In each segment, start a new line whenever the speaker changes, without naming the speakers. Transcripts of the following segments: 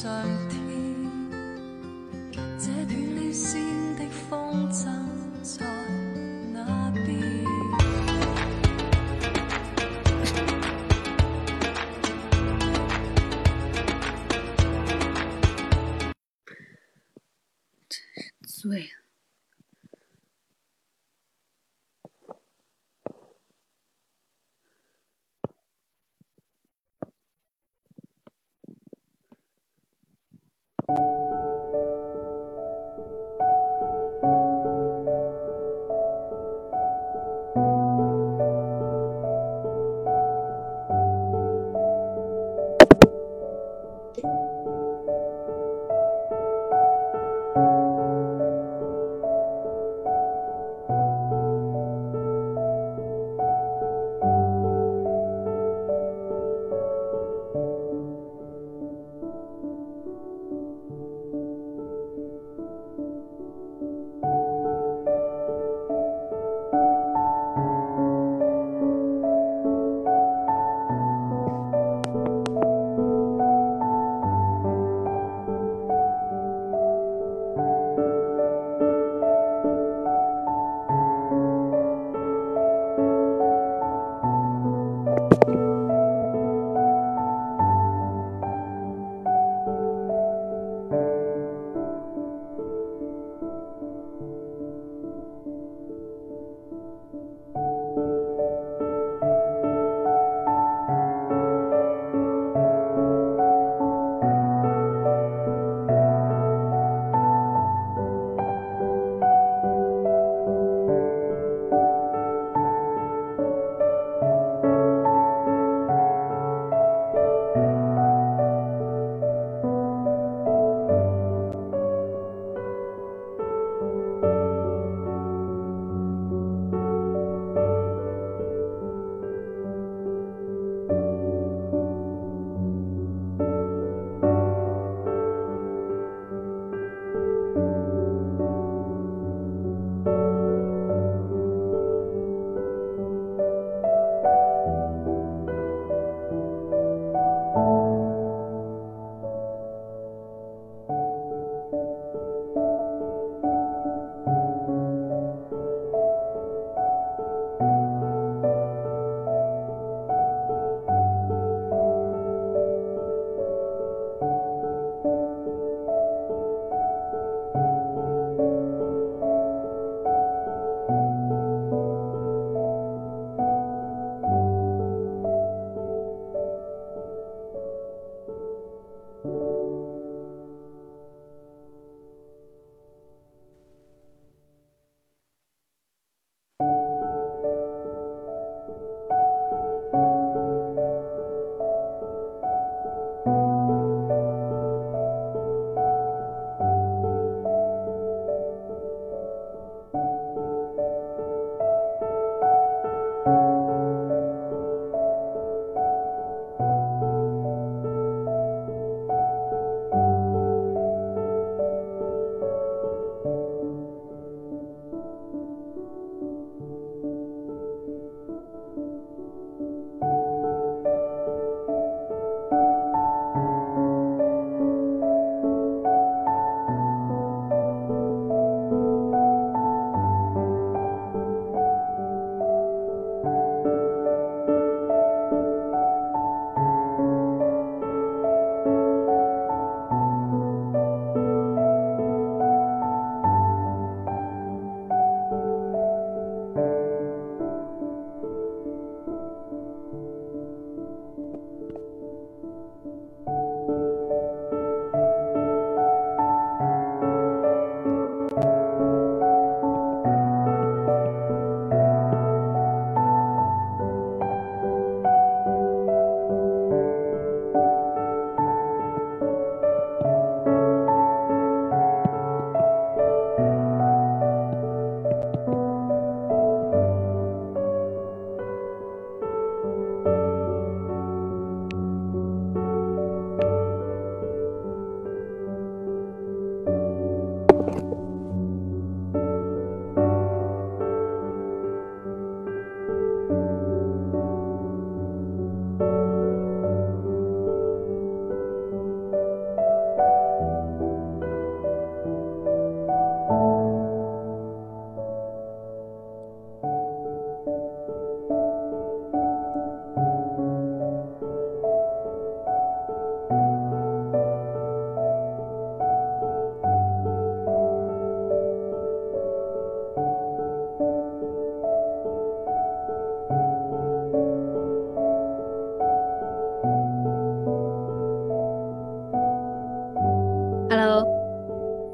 上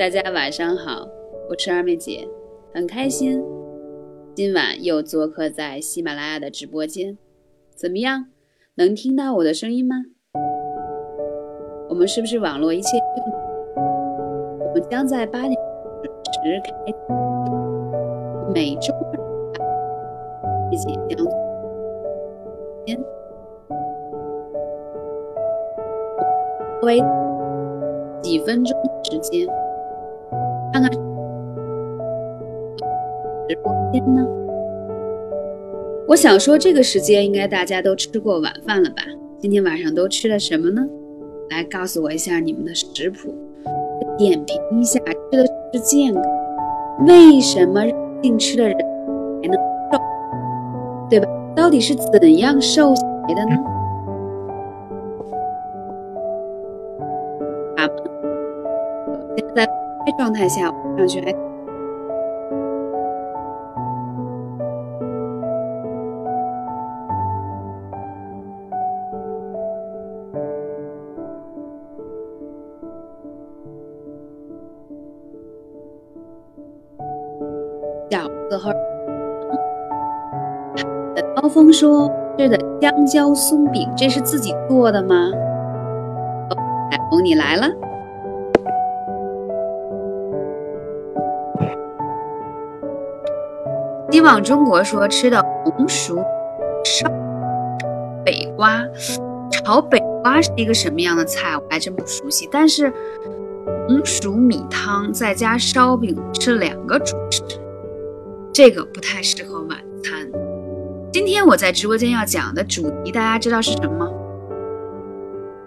大家晚上好，我是二妹姐，很开心今晚又做客在喜马拉雅的直播间。怎么样，能听到我的声音吗？我们是不是网络一切？我们将在八点准时开，每周二一起将间为几分钟时间。想说，这个时间应该大家都吃过晚饭了吧？今天晚上都吃了什么呢？来告诉我一下你们的食谱，点评一下吃的是健康，为什么定吃的人还能瘦，对吧？到底是怎样瘦下来的呢？啊，现在。状态下看，上去还说：“吃的香蕉松饼，这是自己做的吗？”哦彩虹，你来了。希望中国说吃的红薯烧北瓜，炒北瓜是一个什么样的菜？我还真不熟悉。但是红薯米汤再加烧饼是两个主食，这个不太适合晚餐。今天我在直播间要讲的主题，大家知道是什么吗？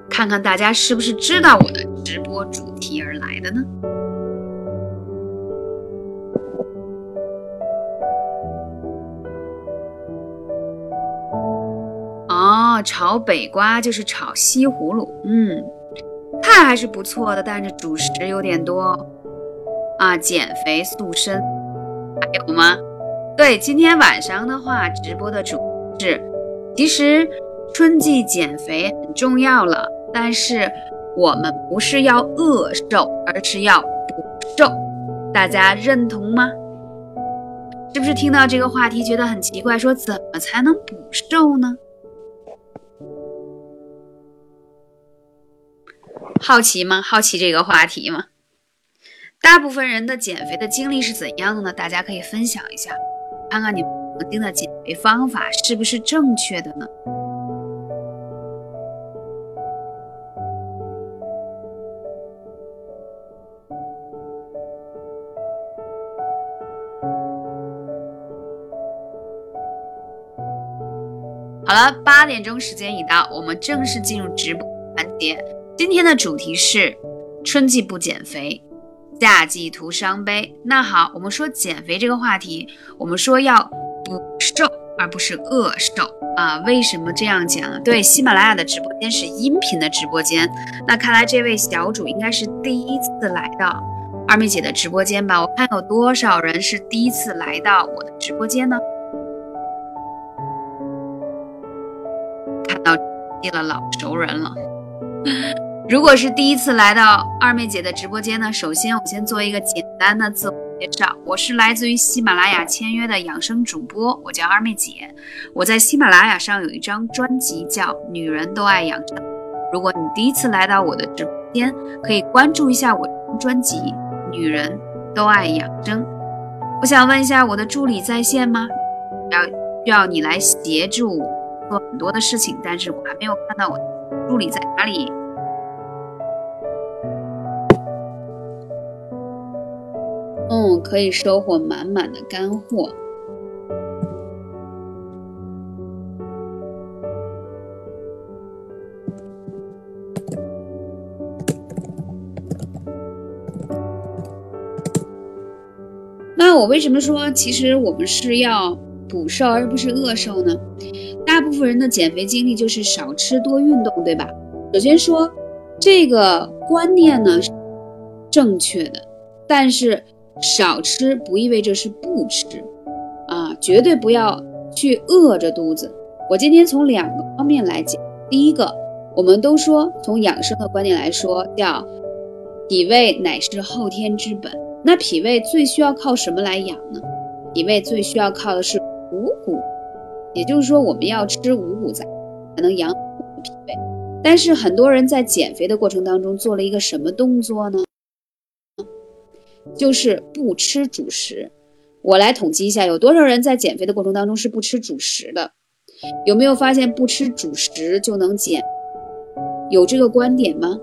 看看大家是不是知道我的直播主题而来的呢？哦炒北瓜就是炒西葫芦，嗯，菜还是不错的，但是主食有点多啊。减肥塑身还有吗？对，今天晚上的话，直播的主是，其实春季减肥很重要了，但是我们不是要饿瘦，而是要补瘦，大家认同吗？是不是听到这个话题觉得很奇怪？说怎么才能补瘦呢？好奇吗？好奇这个话题吗？大部分人的减肥的经历是怎样的呢？大家可以分享一下，看看你们曾经的减肥方法是不是正确的呢？好了，八点钟时间已到，我们正式进入直播环节。今天的主题是春季不减肥，夏季徒伤悲。那好，我们说减肥这个话题，我们说要补瘦而不是饿瘦啊？为什么这样讲？对，喜马拉雅的直播间是音频的直播间，那看来这位小主应该是第一次来到二妹姐的直播间吧？我看有多少人是第一次来到我的直播间呢？看到见了老熟人了。如果是第一次来到二妹姐的直播间呢，首先我先做一个简单的自我介绍，我是来自于喜马拉雅签约的养生主播，我叫二妹姐。我在喜马拉雅上有一张专辑叫《女人都爱养生》，如果你第一次来到我的直播间，可以关注一下我专辑《女人都爱养生》。我想问一下，我的助理在线吗？要需要你来协助做很多的事情，但是我还没有看到我的助理在哪里。可以收获满满的干货。那我为什么说，其实我们是要补瘦而不是饿瘦呢？大部分人的减肥经历就是少吃多运动，对吧？首先说这个观念呢是正确的，但是。少吃不意味着是不吃，啊，绝对不要去饿着肚子。我今天从两个方面来讲。第一个，我们都说从养生的观点来说，叫脾胃乃是后天之本。那脾胃最需要靠什么来养呢？脾胃最需要靠的是五谷，也就是说，我们要吃五谷杂才能养好脾胃。但是很多人在减肥的过程当中做了一个什么动作呢？就是不吃主食。我来统计一下，有多少人在减肥的过程当中是不吃主食的？有没有发现不吃主食就能减？有这个观点吗？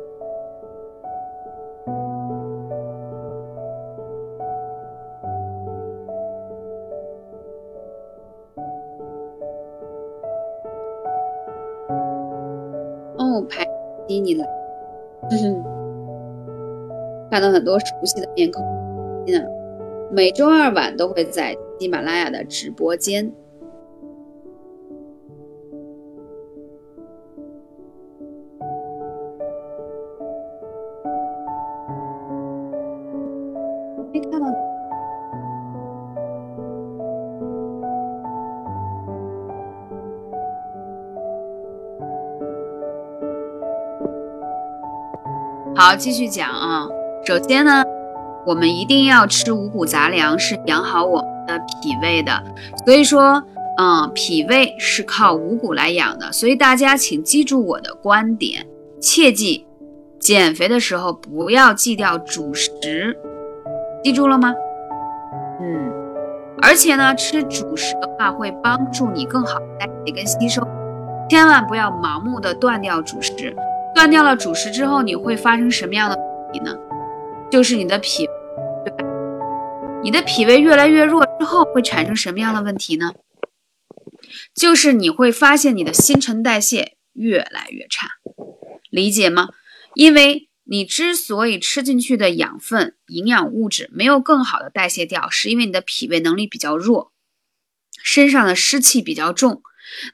看到很多熟悉的面孔。嗯，每周二晚都会在喜马拉雅的直播间。好，继续讲啊。首先呢，我们一定要吃五谷杂粮，是养好我们的脾胃的。所以说，嗯，脾胃是靠五谷来养的。所以大家请记住我的观点，切记，减肥的时候不要忌掉主食，记住了吗？嗯，而且呢，吃主食的话会帮助你更好的代谢跟吸收，千万不要盲目的断掉主食。断掉了主食之后，你会发生什么样的问题呢？就是你的脾，对？你的脾胃越来越弱之后，会产生什么样的问题呢？就是你会发现你的新陈代谢越来越差，理解吗？因为你之所以吃进去的养分、营养物质没有更好的代谢掉，是因为你的脾胃能力比较弱，身上的湿气比较重。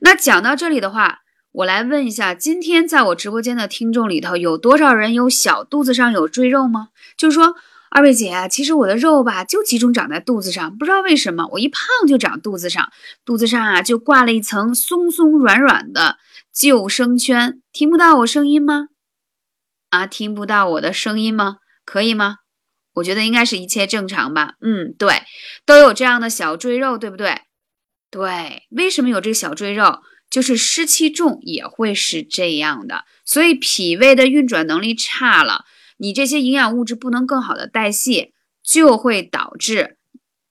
那讲到这里的话。我来问一下，今天在我直播间的听众里头，有多少人有小肚子上有赘肉吗？就是说，二位姐，其实我的肉吧，就集中长在肚子上，不知道为什么，我一胖就长肚子上，肚子上啊就挂了一层松松软软的救生圈。听不到我声音吗？啊，听不到我的声音吗？可以吗？我觉得应该是一切正常吧。嗯，对，都有这样的小赘肉，对不对？对，为什么有这个小赘肉？就是湿气重也会是这样的，所以脾胃的运转能力差了，你这些营养物质不能更好的代谢，就会导致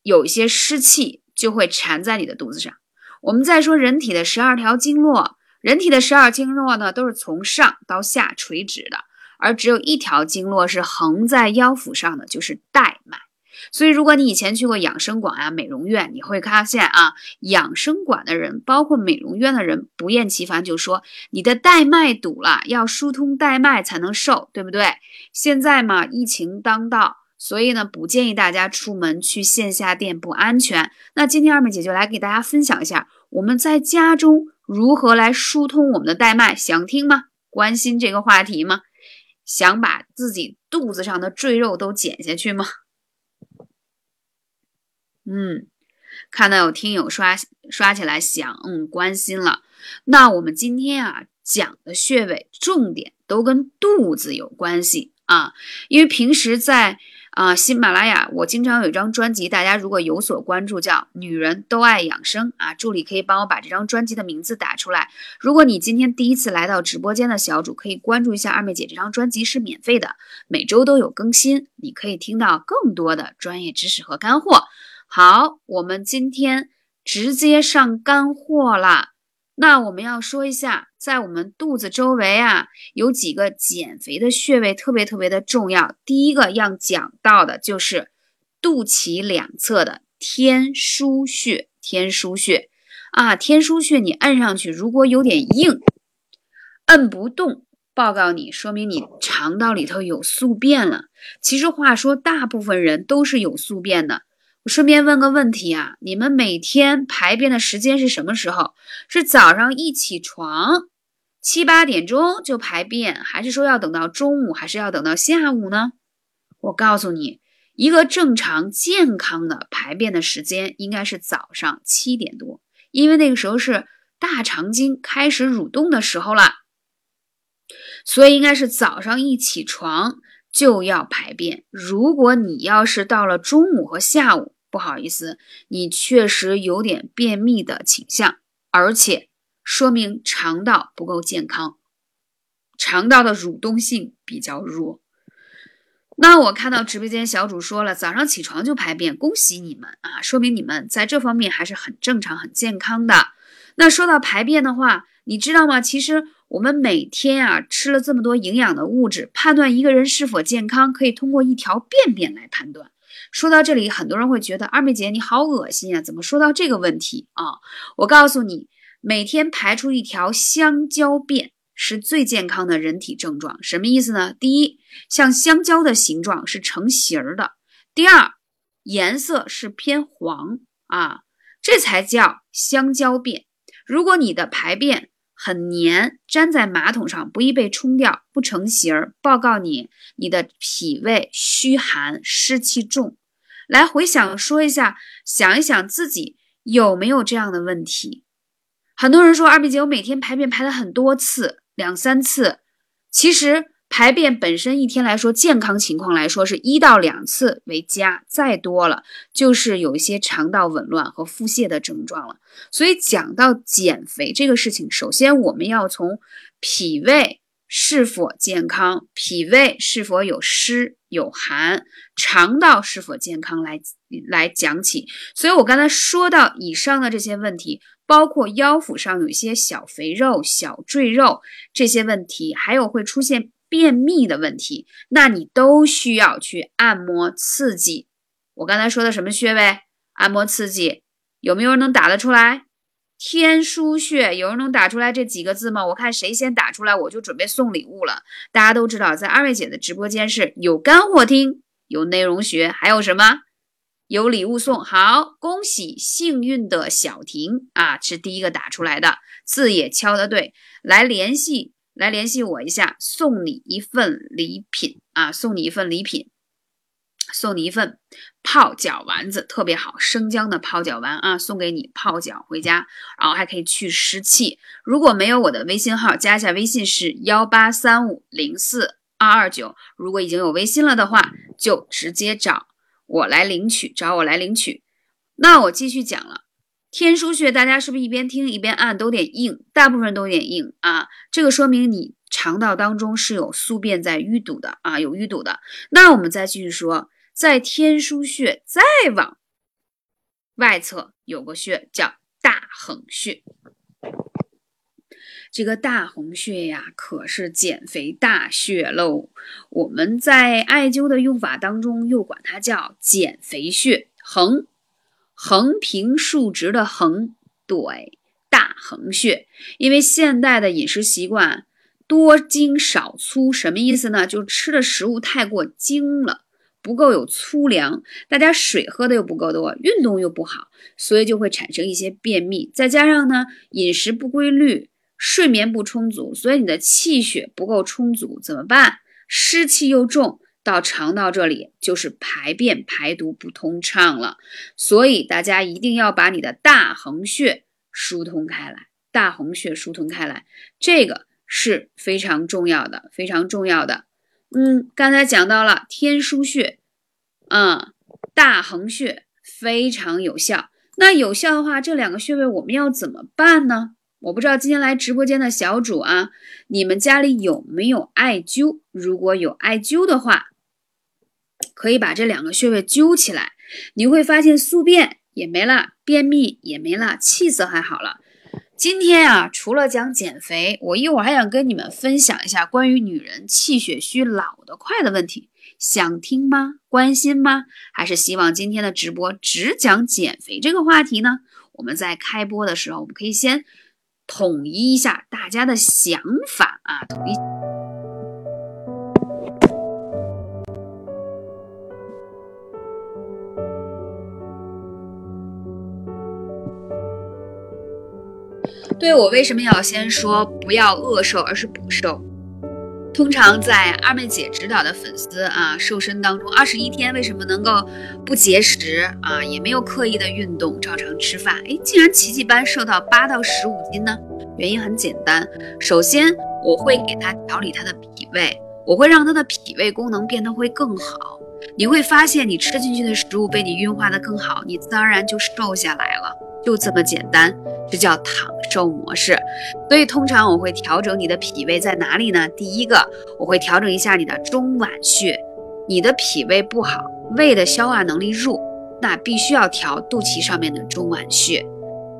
有一些湿气就会缠在你的肚子上。我们再说人体的十二条经络，人体的十二经络呢都是从上到下垂直的，而只有一条经络是横在腰腹上的，就是带脉。所以，如果你以前去过养生馆啊、美容院，你会发现啊，养生馆的人，包括美容院的人，不厌其烦就说你的带脉堵了，要疏通带脉才能瘦，对不对？现在嘛，疫情当道，所以呢，不建议大家出门去线下店，不安全。那今天二妹姐就来给大家分享一下，我们在家中如何来疏通我们的带脉，想听吗？关心这个话题吗？想把自己肚子上的赘肉都减下去吗？嗯，看到有听友刷刷起来想，嗯，关心了。那我们今天啊讲的穴位重点都跟肚子有关系啊，因为平时在啊喜马拉雅，我经常有一张专辑，大家如果有所关注，叫《女人都爱养生》啊，助理可以帮我把这张专辑的名字打出来。如果你今天第一次来到直播间的小主，可以关注一下二妹姐，这张专辑是免费的，每周都有更新，你可以听到更多的专业知识和干货。好，我们今天直接上干货啦。那我们要说一下，在我们肚子周围啊，有几个减肥的穴位特别特别的重要。第一个要讲到的就是肚脐两侧的天枢穴。天枢穴啊，天枢穴你按上去，如果有点硬，摁不动，报告你，说明你肠道里头有宿便了。其实话说，大部分人都是有宿便的。我顺便问个问题啊，你们每天排便的时间是什么时候？是早上一起床七八点钟就排便，还是说要等到中午，还是要等到下午呢？我告诉你，一个正常健康的排便的时间应该是早上七点多，因为那个时候是大肠经开始蠕动的时候了，所以应该是早上一起床就要排便。如果你要是到了中午和下午，不好意思，你确实有点便秘的倾向，而且说明肠道不够健康，肠道的蠕动性比较弱。那我看到直播间小主说了，早上起床就排便，恭喜你们啊，说明你们在这方面还是很正常、很健康的。那说到排便的话，你知道吗？其实我们每天啊吃了这么多营养的物质，判断一个人是否健康，可以通过一条便便来判断。说到这里，很多人会觉得二妹姐你好恶心啊，怎么说到这个问题啊？我告诉你，每天排出一条香蕉便。是最健康的人体症状，什么意思呢？第一，像香蕉的形状是成型儿的；第二，颜色是偏黄啊，这才叫香蕉便。如果你的排便很黏，粘在马桶上不易被冲掉，不成形儿，报告你，你的脾胃虚寒，湿气重。来回想说一下，想一想自己有没有这样的问题。很多人说二妹姐，我每天排便排了很多次。两三次，其实排便本身一天来说，健康情况来说是一到两次为佳，再多了就是有一些肠道紊乱和腹泻的症状了。所以讲到减肥这个事情，首先我们要从脾胃是否健康、脾胃是否有湿有寒、肠道是否健康来来讲起。所以我刚才说到以上的这些问题。包括腰腹上有一些小肥肉、小赘肉这些问题，还有会出现便秘的问题，那你都需要去按摩刺激。我刚才说的什么穴位？按摩刺激，有没有人能打得出来？天枢穴，有人能打出来这几个字吗？我看谁先打出来，我就准备送礼物了。大家都知道，在二位姐的直播间是有干货听，有内容学，还有什么？有礼物送，好，恭喜幸运的小婷啊，是第一个打出来的，字也敲得对，来联系，来联系我一下，送你一份礼品啊，送你一份礼品，送你一份泡脚丸子，特别好，生姜的泡脚丸啊，送给你泡脚回家，然后还可以去湿气。如果没有我的微信号，加一下微信是幺八三五零四二二九，如果已经有微信了的话，就直接找。我来领取，找我来领取。那我继续讲了，天枢穴，大家是不是一边听一边按都有点硬？大部分都有点硬啊，这个说明你肠道当中是有宿便在淤堵的啊，有淤堵的。那我们再继续说，在天枢穴再往外侧有个穴叫大横穴。这个大横穴呀，可是减肥大穴喽。我们在艾灸的用法当中，又管它叫减肥穴。横，横平竖直的横，对，大横穴。因为现代的饮食习惯多精少粗，什么意思呢？就吃的食物太过精了，不够有粗粮，大家水喝的又不够多，运动又不好，所以就会产生一些便秘。再加上呢，饮食不规律。睡眠不充足，所以你的气血不够充足，怎么办？湿气又重，到肠道这里就是排便排毒不通畅了。所以大家一定要把你的大横穴疏通开来，大横穴疏通开来，这个是非常重要的，非常重要的。嗯，刚才讲到了天枢穴，嗯，大横穴非常有效。那有效的话，这两个穴位我们要怎么办呢？我不知道今天来直播间的小主啊，你们家里有没有艾灸？如果有艾灸的话，可以把这两个穴位灸起来，你会发现宿便也没了，便秘也没了，气色还好了。今天啊，除了讲减肥，我一会儿还想跟你们分享一下关于女人气血虚、老得快的问题，想听吗？关心吗？还是希望今天的直播只讲减肥这个话题呢？我们在开播的时候，我们可以先。统一一下大家的想法啊！统一。对我为什么要先说不要饿瘦，而是补瘦？通常在二妹姐指导的粉丝啊，瘦身当中，二十一天为什么能够不节食啊，也没有刻意的运动，照常吃饭，哎，竟然奇迹般瘦到八到十五斤呢？原因很简单，首先我会给他调理他的脾胃，我会让他的脾胃功能变得会更好。你会发现，你吃进去的食物被你运化的更好，你自然而然就瘦下来了，就这么简单。这叫躺瘦模式。所以通常我会调整你的脾胃在哪里呢？第一个，我会调整一下你的中脘穴。你的脾胃不好，胃的消化能力弱，那必须要调肚脐上面的中脘穴。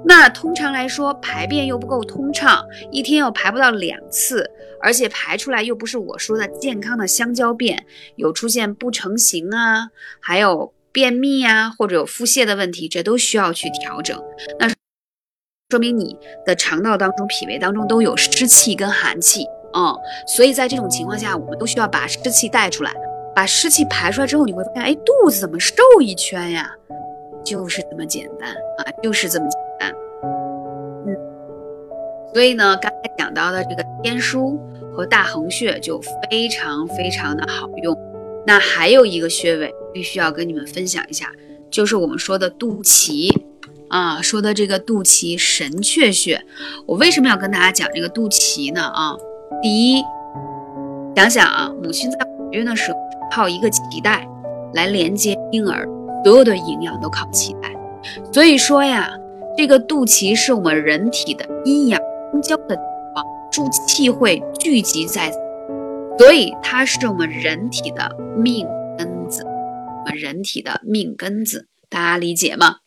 那通常来说，排便又不够通畅，一天又排不到两次，而且排出来又不是我说的健康的香蕉便，有出现不成形啊，还有便秘啊，或者有腹泻的问题，这都需要去调整。那说明你的肠道当中、脾胃当中都有湿气跟寒气，嗯，所以在这种情况下，我们都需要把湿气带出来，把湿气排出来之后，你会发现，哎，肚子怎么瘦一圈呀？就是这么简单啊，就是这么简单。嗯，所以呢，刚才讲到的这个天枢和大横穴就非常非常的好用。那还有一个穴位必须要跟你们分享一下，就是我们说的肚脐啊，说的这个肚脐神阙穴。我为什么要跟大家讲这个肚脐呢？啊，第一，想想啊，母亲在怀孕的时候靠一个脐带来连接婴儿。所有的营养都靠脐带，所以说呀，这个肚脐是我们人体的阴阳交的地方，助气会聚集在，所以它是我们人体的命根子，人体的命根子，大家理解吗？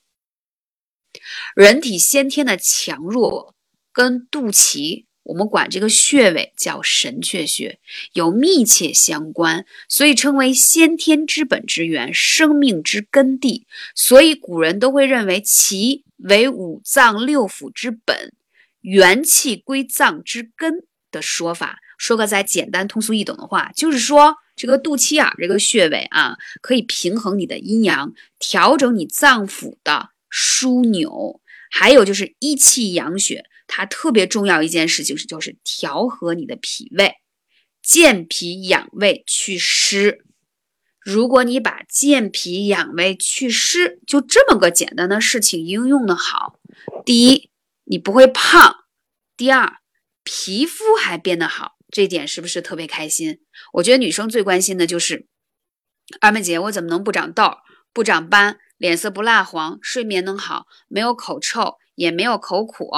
人体先天的强弱跟肚脐。我们管这个穴位叫神阙穴，有密切相关，所以称为先天之本之源，生命之根地。所以古人都会认为其为五脏六腑之本，元气归脏之根的说法。说个再简单通俗易懂的话，就是说这个肚脐眼这个穴位啊，可以平衡你的阴阳，调整你脏腑的枢纽，还有就是益气养血。它特别重要一件事情是，就是调和你的脾胃，健脾养胃祛湿。如果你把健脾养胃祛湿就这么个简单的事情应用的好，第一，你不会胖；第二，皮肤还变得好，这点是不是特别开心？我觉得女生最关心的就是二妹姐，我怎么能不长痘、不长斑、脸色不蜡黄、睡眠能好、没有口臭？也没有口苦，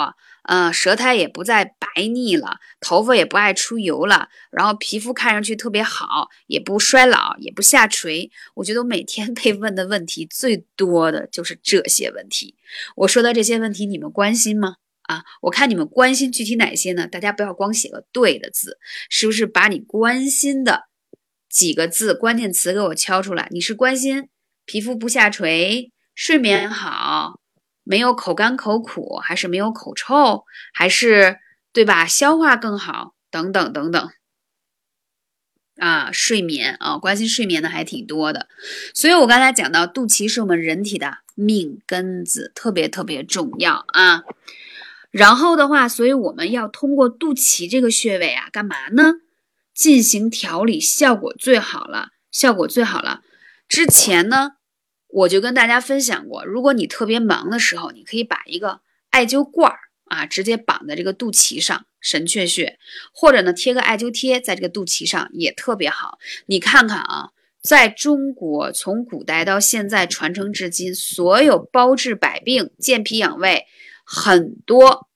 呃，舌苔也不再白腻了，头发也不爱出油了，然后皮肤看上去特别好，也不衰老，也不下垂。我觉得我每天 被问的问题最多的就是这些问题。我说的这些问题，你们关心吗？啊，我看你们关心具体哪些呢？大家不要光写个对的字，是不是把你关心的几个字关键词给我敲出来？你是关心皮肤不下垂，睡眠好？没有口干口苦，还是没有口臭，还是对吧？消化更好，等等等等。啊，睡眠啊，关心睡眠的还挺多的。所以我刚才讲到，肚脐是我们人体的命根子，特别特别重要啊。然后的话，所以我们要通过肚脐这个穴位啊，干嘛呢？进行调理，效果最好了，效果最好了。之前呢？我就跟大家分享过，如果你特别忙的时候，你可以把一个艾灸罐儿啊，直接绑在这个肚脐上，神阙穴，或者呢贴个艾灸贴在这个肚脐上也特别好。你看看啊，在中国从古代到现在传承至今，所有包治百病、健脾养胃很多。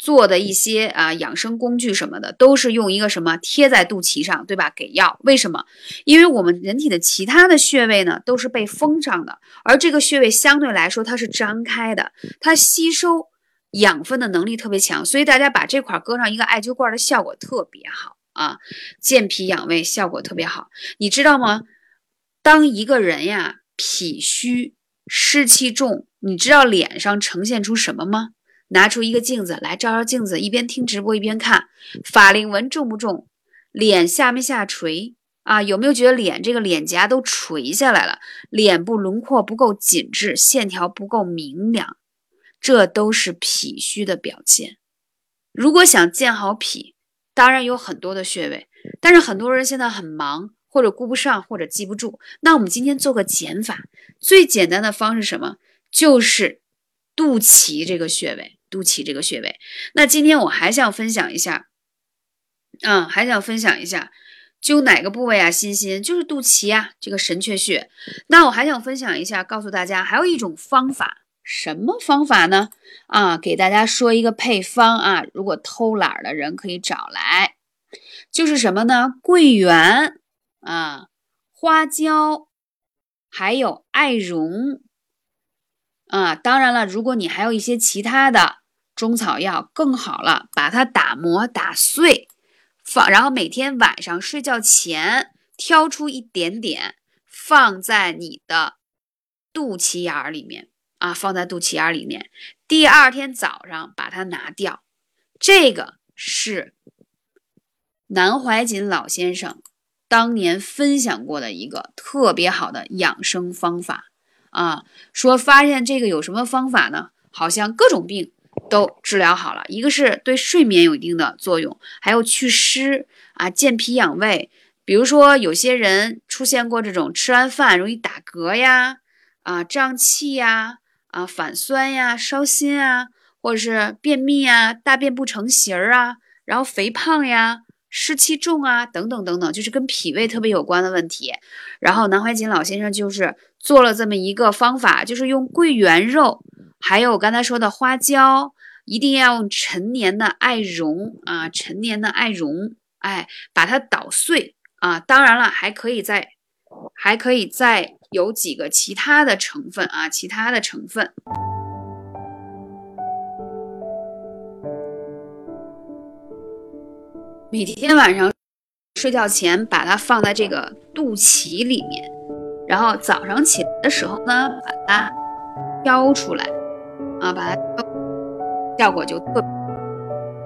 做的一些啊养生工具什么的，都是用一个什么贴在肚脐上，对吧？给药，为什么？因为我们人体的其他的穴位呢，都是被封上的，而这个穴位相对来说它是张开的，它吸收养分的能力特别强，所以大家把这块搁上一个艾灸罐的效果特别好啊，健脾养胃效果特别好。你知道吗？当一个人呀脾虚湿气重，你知道脸上呈现出什么吗？拿出一个镜子来照照镜子，一边听直播一边看，法令纹重不重？脸下没下垂啊？有没有觉得脸这个脸颊都垂下来了？脸部轮廓不够紧致，线条不够明亮，这都是脾虚的表现。如果想健好脾，当然有很多的穴位，但是很多人现在很忙，或者顾不上，或者记不住。那我们今天做个减法，最简单的方式什么？就是肚脐这个穴位。肚脐这个穴位，那今天我还想分享一下，嗯，还想分享一下灸哪个部位啊？欣欣就是肚脐啊，这个神阙穴。那我还想分享一下，告诉大家还有一种方法，什么方法呢？啊，给大家说一个配方啊，如果偷懒的人可以找来，就是什么呢？桂圆啊，花椒，还有艾绒啊。当然了，如果你还有一些其他的中草药更好了，把它打磨打碎。放，然后每天晚上睡觉前挑出一点点，放在你的肚脐眼儿里面啊，放在肚脐眼儿里面。第二天早上把它拿掉。这个是南怀瑾老先生当年分享过的一个特别好的养生方法啊。说发现这个有什么方法呢？好像各种病。都治疗好了，一个是对睡眠有一定的作用，还有祛湿啊、健脾养胃。比如说，有些人出现过这种吃完饭容易打嗝呀、啊胀气呀、啊反酸呀、烧心啊，或者是便秘呀、大便不成形儿啊，然后肥胖呀、湿气重啊等等等等，就是跟脾胃特别有关的问题。然后南怀瑾老先生就是做了这么一个方法，就是用桂圆肉。还有我刚才说的花椒，一定要用陈年的艾绒啊，陈年的艾绒，哎，把它捣碎啊。当然了，还可以再，还可以再有几个其他的成分啊，其他的成分。每天晚上睡觉前把它放在这个肚脐里面，然后早上起来的时候呢，把它挑出来。啊，把它挑效果就特，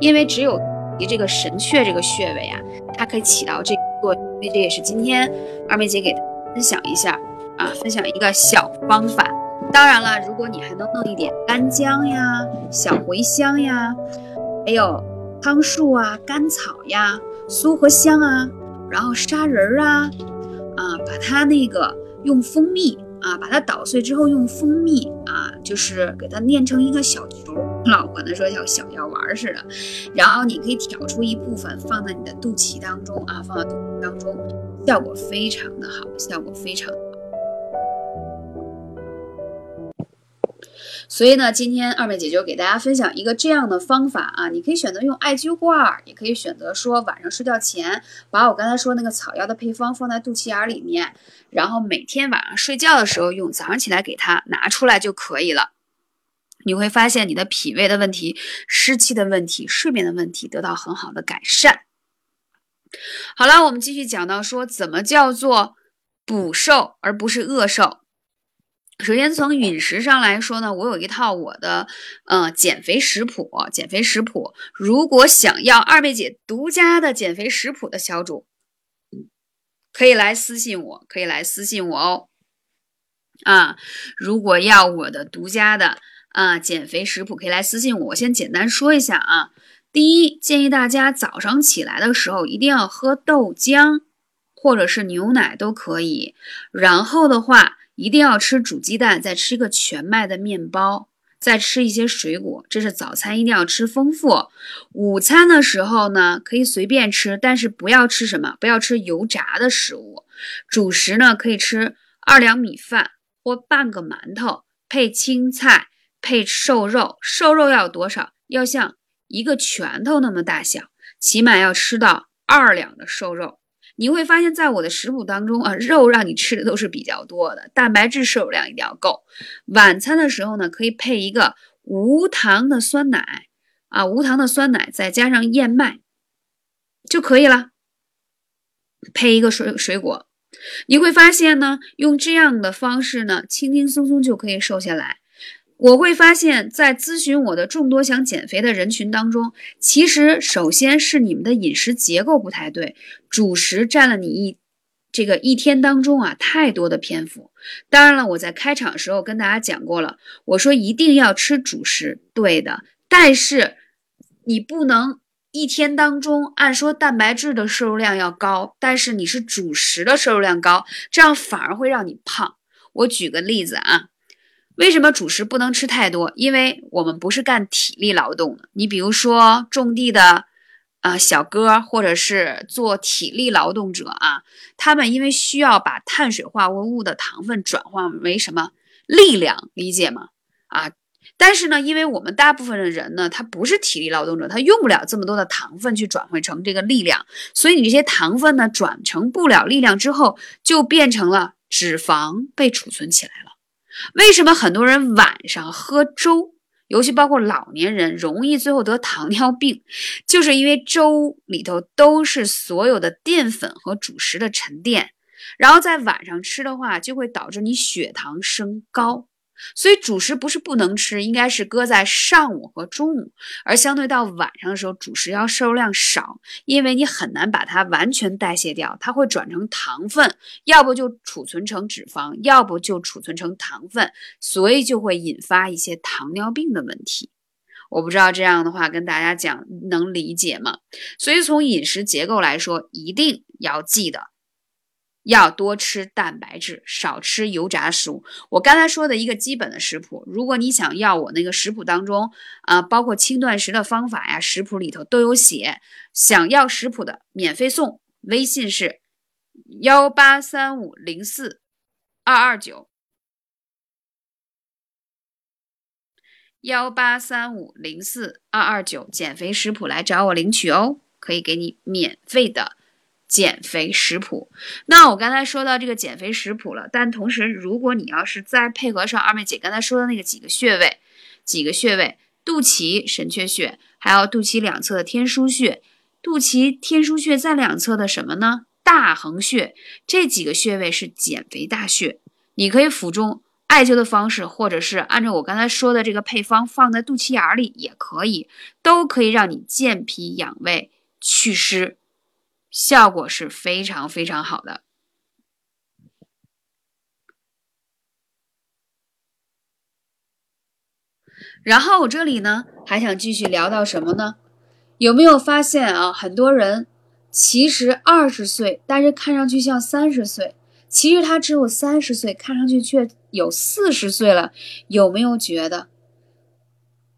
因为只有你这个神阙这个穴位啊，它可以起到这个作用。所以这也是今天二妹姐给大家分享一下啊，分享一个小方法。当然了，如果你还能弄一点干姜呀、小茴香呀，还有汤树啊、甘草呀、苏合香啊，然后砂仁儿啊，啊，把它那个用蜂蜜。啊，把它捣碎之后用蜂蜜啊，就是给它捏成一个小球，老管它说像小药丸似的。然后你可以挑出一部分放在你的肚脐当中啊，放在肚脐当中，效果非常的好，效果非常。所以呢，今天二妹姐就给大家分享一个这样的方法啊，你可以选择用艾灸罐，也可以选择说晚上睡觉前把我刚才说那个草药的配方放在肚脐眼里面，然后每天晚上睡觉的时候用，早上起来给它拿出来就可以了。你会发现你的脾胃的问题、湿气的问题、睡眠的问题得到很好的改善。好了，我们继续讲到说怎么叫做补瘦而不是饿瘦。首先从饮食上来说呢，我有一套我的呃减肥食谱，减肥食谱。如果想要二妹姐独家的减肥食谱的小主，可以来私信我，可以来私信我哦。啊，如果要我的独家的啊减肥食谱，可以来私信我。我先简单说一下啊，第一，建议大家早上起来的时候一定要喝豆浆或者是牛奶都可以，然后的话。一定要吃煮鸡蛋，再吃一个全麦的面包，再吃一些水果。这是早餐，一定要吃丰富。午餐的时候呢，可以随便吃，但是不要吃什么，不要吃油炸的食物。主食呢，可以吃二两米饭或半个馒头，配青菜，配瘦肉。瘦肉要多少？要像一个拳头那么大小，起码要吃到二两的瘦肉。你会发现在我的食谱当中啊，肉让你吃的都是比较多的，蛋白质摄入量一定要够。晚餐的时候呢，可以配一个无糖的酸奶啊，无糖的酸奶再加上燕麦就可以了，配一个水水果。你会发现呢，用这样的方式呢，轻轻松松就可以瘦下来。我会发现，在咨询我的众多想减肥的人群当中，其实首先是你们的饮食结构不太对，主食占了你一这个一天当中啊太多的篇幅。当然了，我在开场的时候跟大家讲过了，我说一定要吃主食，对的，但是你不能一天当中按说蛋白质的摄入量要高，但是你是主食的摄入量高，这样反而会让你胖。我举个例子啊。为什么主食不能吃太多？因为我们不是干体力劳动的。你比如说种地的啊小哥或者是做体力劳动者啊，他们因为需要把碳水化合物的糖分转化为什么力量，理解吗？啊。但是呢，因为我们大部分的人呢，他不是体力劳动者，他用不了这么多的糖分去转换成这个力量，所以你这些糖分呢，转成不了力量之后，就变成了脂肪被储存起来了。为什么很多人晚上喝粥，尤其包括老年人，容易最后得糖尿病，就是因为粥里头都是所有的淀粉和主食的沉淀，然后在晚上吃的话，就会导致你血糖升高。所以主食不是不能吃，应该是搁在上午和中午，而相对到晚上的时候，主食要摄入量少，因为你很难把它完全代谢掉，它会转成糖分，要不就储存成脂肪，要不就储存成糖分，所以就会引发一些糖尿病的问题。我不知道这样的话跟大家讲能理解吗？所以从饮食结构来说，一定要记得。要多吃蛋白质，少吃油炸食物。我刚才说的一个基本的食谱，如果你想要我那个食谱当中啊，包括轻断食的方法呀，食谱里头都有写。想要食谱的，免费送，微信是幺八三五零四二二九，幺八三五零四二二九，减肥食谱来找我领取哦，可以给你免费的。减肥食谱，那我刚才说到这个减肥食谱了，但同时，如果你要是再配合上二妹姐刚才说的那个几个穴位，几个穴位，肚脐神阙穴，还有肚脐两侧的天枢穴，肚脐天枢穴在两侧的什么呢？大横穴，这几个穴位是减肥大穴，你可以辅助艾灸的方式，或者是按照我刚才说的这个配方放在肚脐眼里也可以，都可以让你健脾养胃、祛湿。效果是非常非常好的。然后我这里呢还想继续聊到什么呢？有没有发现啊？很多人其实二十岁，但是看上去像三十岁，其实他只有三十岁，看上去却有四十岁了。有没有觉得？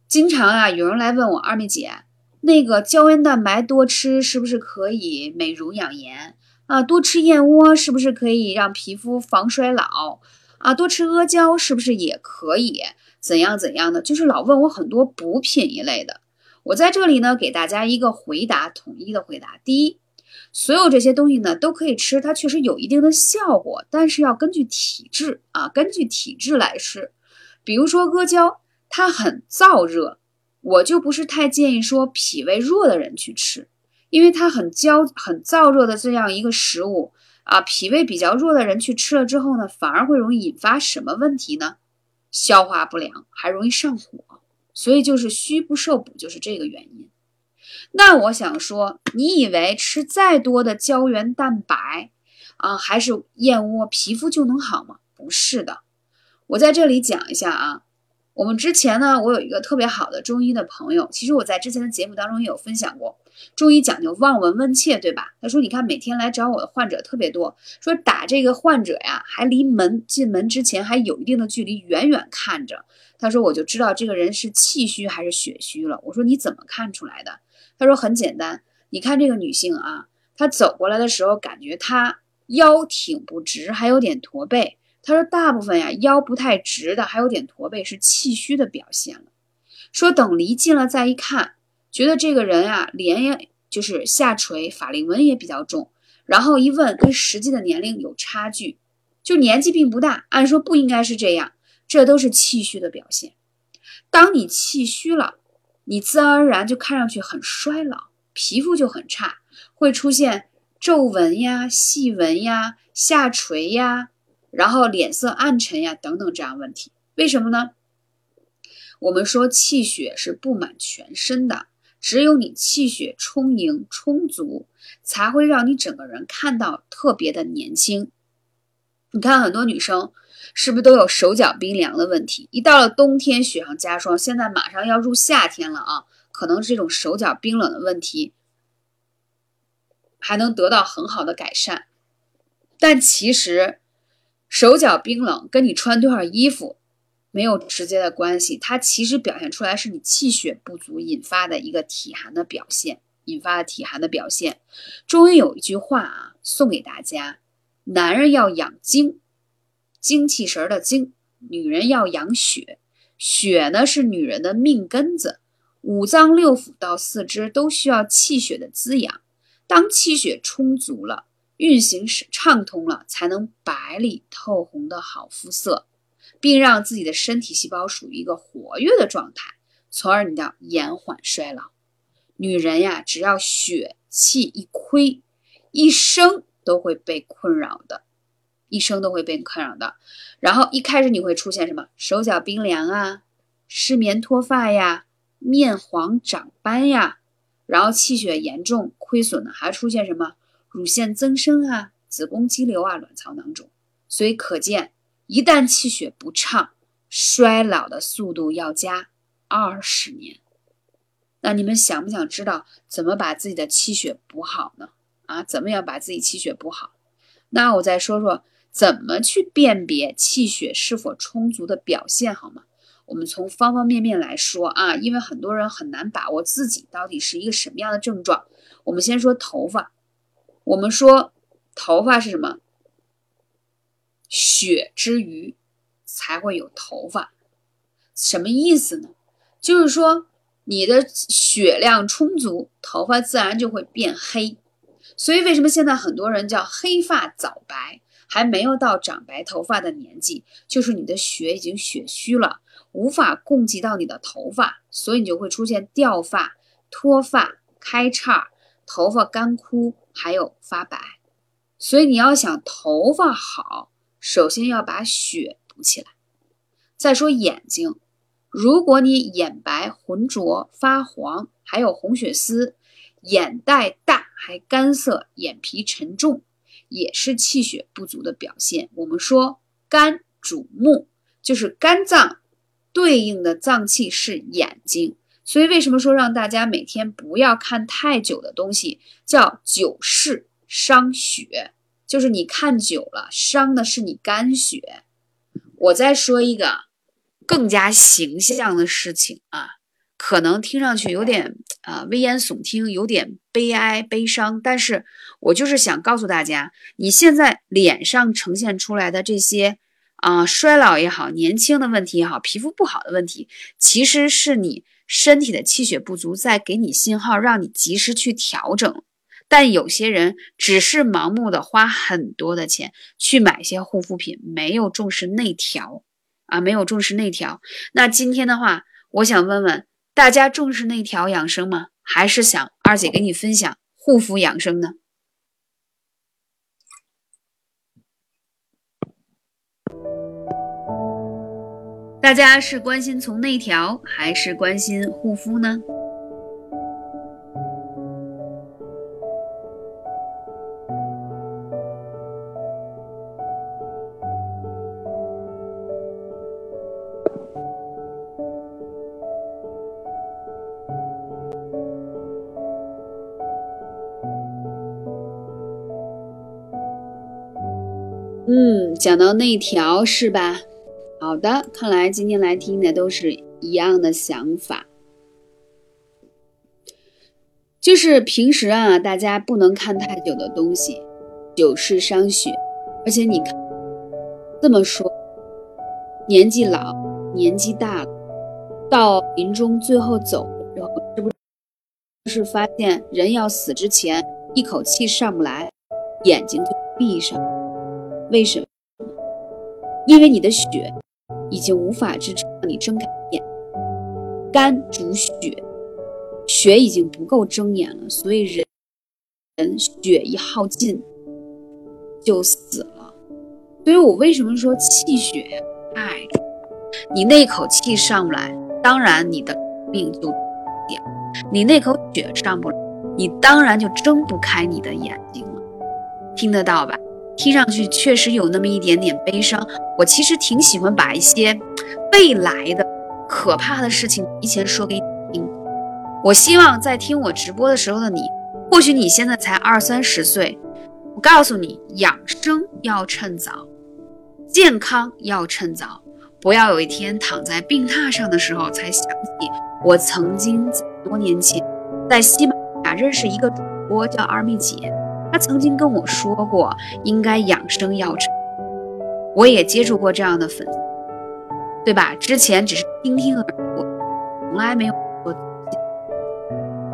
经常啊，有人来问我二妹姐。那个胶原蛋白多吃是不是可以美容养颜啊？多吃燕窝是不是可以让皮肤防衰老啊？多吃阿胶是不是也可以？怎样怎样的？就是老问我很多补品一类的。我在这里呢，给大家一个回答，统一的回答。第一，所有这些东西呢都可以吃，它确实有一定的效果，但是要根据体质啊，根据体质来吃。比如说阿胶，它很燥热。我就不是太建议说脾胃弱的人去吃，因为它很焦、很燥热的这样一个食物啊，脾胃比较弱的人去吃了之后呢，反而会容易引发什么问题呢？消化不良，还容易上火，所以就是虚不受补，就是这个原因。那我想说，你以为吃再多的胶原蛋白啊，还是燕窝，皮肤就能好吗？不是的，我在这里讲一下啊。我们之前呢，我有一个特别好的中医的朋友，其实我在之前的节目当中也有分享过，中医讲究望闻问切，对吧？他说，你看每天来找我的患者特别多，说打这个患者呀，还离门进门之前还有一定的距离，远远看着。他说，我就知道这个人是气虚还是血虚了。我说你怎么看出来的？他说很简单，你看这个女性啊，她走过来的时候，感觉她腰挺不直，还有点驼背。他说：“大部分呀，腰不太直的，还有点驼背，是气虚的表现了。说等离近了再一看，觉得这个人啊，脸也就是下垂，法令纹也比较重。然后一问，跟实际的年龄有差距，就年纪并不大，按说不应该是这样，这都是气虚的表现。当你气虚了，你自然而然就看上去很衰老，皮肤就很差，会出现皱纹呀、细纹呀、下垂呀。”然后脸色暗沉呀，等等这样问题，为什么呢？我们说气血是布满全身的，只有你气血充盈充足，才会让你整个人看到特别的年轻。你看很多女生是不是都有手脚冰凉的问题？一到了冬天雪上加霜，现在马上要入夏天了啊，可能这种手脚冰冷的问题还能得到很好的改善，但其实。手脚冰冷跟你穿多少衣服没有直接的关系，它其实表现出来是你气血不足引发的一个体寒的表现。引发的体寒的表现。中医有一句话啊，送给大家：男人要养精，精气神的精；女人要养血，血呢是女人的命根子。五脏六腑到四肢都需要气血的滋养，当气血充足了，运行是畅通了，才能白里透红的好肤色，并让自己的身体细胞属于一个活跃的状态，从而你的延缓衰老。女人呀，只要血气一亏，一生都会被困扰的，一生都会被困扰的。然后一开始你会出现什么？手脚冰凉啊，失眠脱发呀。面黄长斑呀，然后气血严重亏损呢，还出现什么乳腺增生啊、子宫肌瘤啊、卵巢囊肿。所以可见，一旦气血不畅，衰老的速度要加二十年。那你们想不想知道怎么把自己的气血补好呢？啊，怎么样把自己气血补好？那我再说说怎么去辨别气血是否充足的表现，好吗？我们从方方面面来说啊，因为很多人很难把握自己到底是一个什么样的症状。我们先说头发，我们说头发是什么？血之余才会有头发，什么意思呢？就是说你的血量充足，头发自然就会变黑。所以为什么现在很多人叫黑发早白，还没有到长白头发的年纪，就是你的血已经血虚了。无法供给到你的头发，所以你就会出现掉发、脱发、开叉、头发干枯，还有发白。所以你要想头发好，首先要把血补起来。再说眼睛，如果你眼白浑浊、发黄，还有红血丝，眼袋大还干涩，眼皮沉重，也是气血不足的表现。我们说肝主目，就是肝脏。对应的脏器是眼睛，所以为什么说让大家每天不要看太久的东西？叫久视伤血，就是你看久了，伤的是你肝血。我再说一个更加形象的事情啊，可能听上去有点啊危言耸听，有点悲哀悲伤，但是我就是想告诉大家，你现在脸上呈现出来的这些。啊，衰老也好，年轻的问题也好，皮肤不好的问题，其实是你身体的气血不足在给你信号，让你及时去调整。但有些人只是盲目的花很多的钱去买一些护肤品，没有重视内调啊，没有重视内调。那今天的话，我想问问大家，重视内调养生吗？还是想二姐给你分享护肤养生呢？大家是关心从内调，还是关心护肤呢？嗯，讲到内调是吧？的，看来今天来听的都是一样的想法，就是平时啊，大家不能看太久的东西，久视伤血。而且你看，这么说，年纪老、年纪大了，到临终最后走的时候，是不是发现人要死之前一口气上不来，眼睛就闭上？为什么？因为你的血。已经无法支撑你睁开眼，肝主血，血已经不够睁眼了，所以人人血一耗尽就死了。所以我为什么说气血太重要？你那口气上不来，当然你的病就；你那口血上不来，你当然就睁不开你的眼睛了。听得到吧？听上去确实有那么一点点悲伤。我其实挺喜欢把一些未来的可怕的事情提前说给你听。我希望在听我直播的时候的你，或许你现在才二三十岁，我告诉你，养生要趁早，健康要趁早，不要有一天躺在病榻上的时候才想起我曾经多年前在喜马拉雅啊认识一个主播叫二妹姐，他曾经跟我说过应该养生要成，我也接触过这样的粉丝，对吧？之前只是听听而已，从来没有过。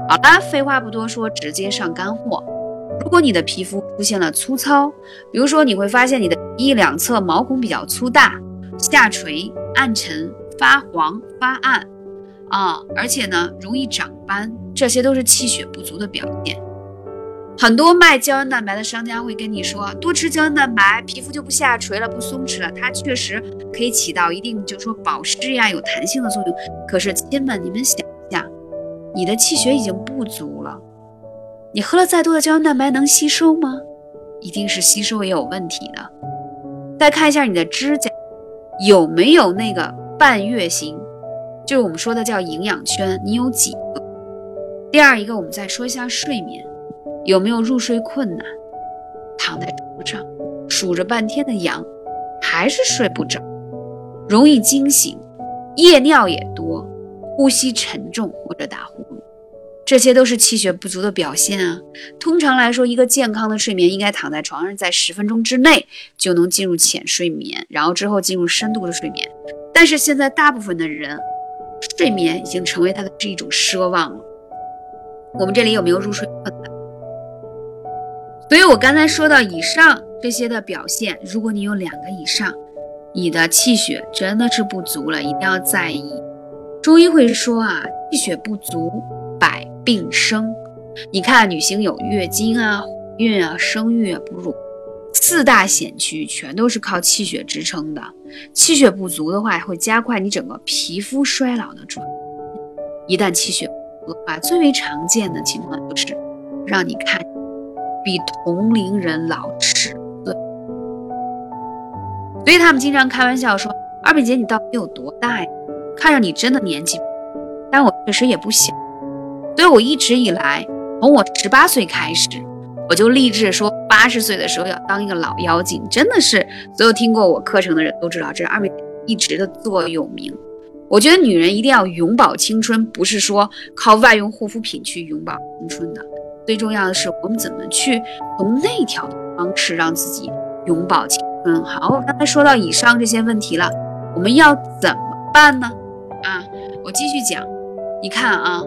好了，废话不多说，直接上干货。如果你的皮肤出现了粗糙，比如说你会发现你的一两侧毛孔比较粗大、下垂、暗沉、发黄、发暗。啊，而且呢，容易长斑，这些都是气血不足的表现。很多卖胶原蛋白的商家会跟你说，多吃胶原蛋白，皮肤就不下垂了，不松弛了。它确实可以起到一定，就是说保湿呀、有弹性的作用。可是亲们，你们想一下，你的气血已经不足了，你喝了再多的胶原蛋白能吸收吗？一定是吸收也有问题的。再看一下你的指甲，有没有那个半月形？就是我们说的叫营养圈，你有几个？第二一个，我们再说一下睡眠，有没有入睡困难？躺在床上数着半天的羊，还是睡不着，容易惊醒，夜尿也多，呼吸沉重或者打呼噜，这些都是气血不足的表现啊。通常来说，一个健康的睡眠应该躺在床上，在十分钟之内就能进入浅睡眠，然后之后进入深度的睡眠。但是现在大部分的人。睡眠已经成为他的是一种奢望了。我们这里有没有入睡困难？所以我刚才说到以上这些的表现，如果你有两个以上，你的气血真的是不足了，一定要在意。中医会说啊，气血不足，百病生。你看，女性有月经啊、怀孕啊、生育啊、哺乳。四大险区全都是靠气血支撑的，气血不足的话，会加快你整个皮肤衰老的转。一旦气血不足的话，最为常见的情况就是让你看比同龄人老十岁。所以他们经常开玩笑说：“二妹姐，你到底有多大呀？看上你真的年纪，但我确实也不小。”所以我一直以来，从我十八岁开始。我就立志说，八十岁的时候要当一个老妖精，真的是所有听过我课程的人都知道，这是二妹一直的座右铭。我觉得女人一定要永葆青春，不是说靠外用护肤品去永葆青春的。最重要的是，我们怎么去从内调的方式让自己永葆青春。好，刚才说到以上这些问题了，我们要怎么办呢？啊，我继续讲。你看啊，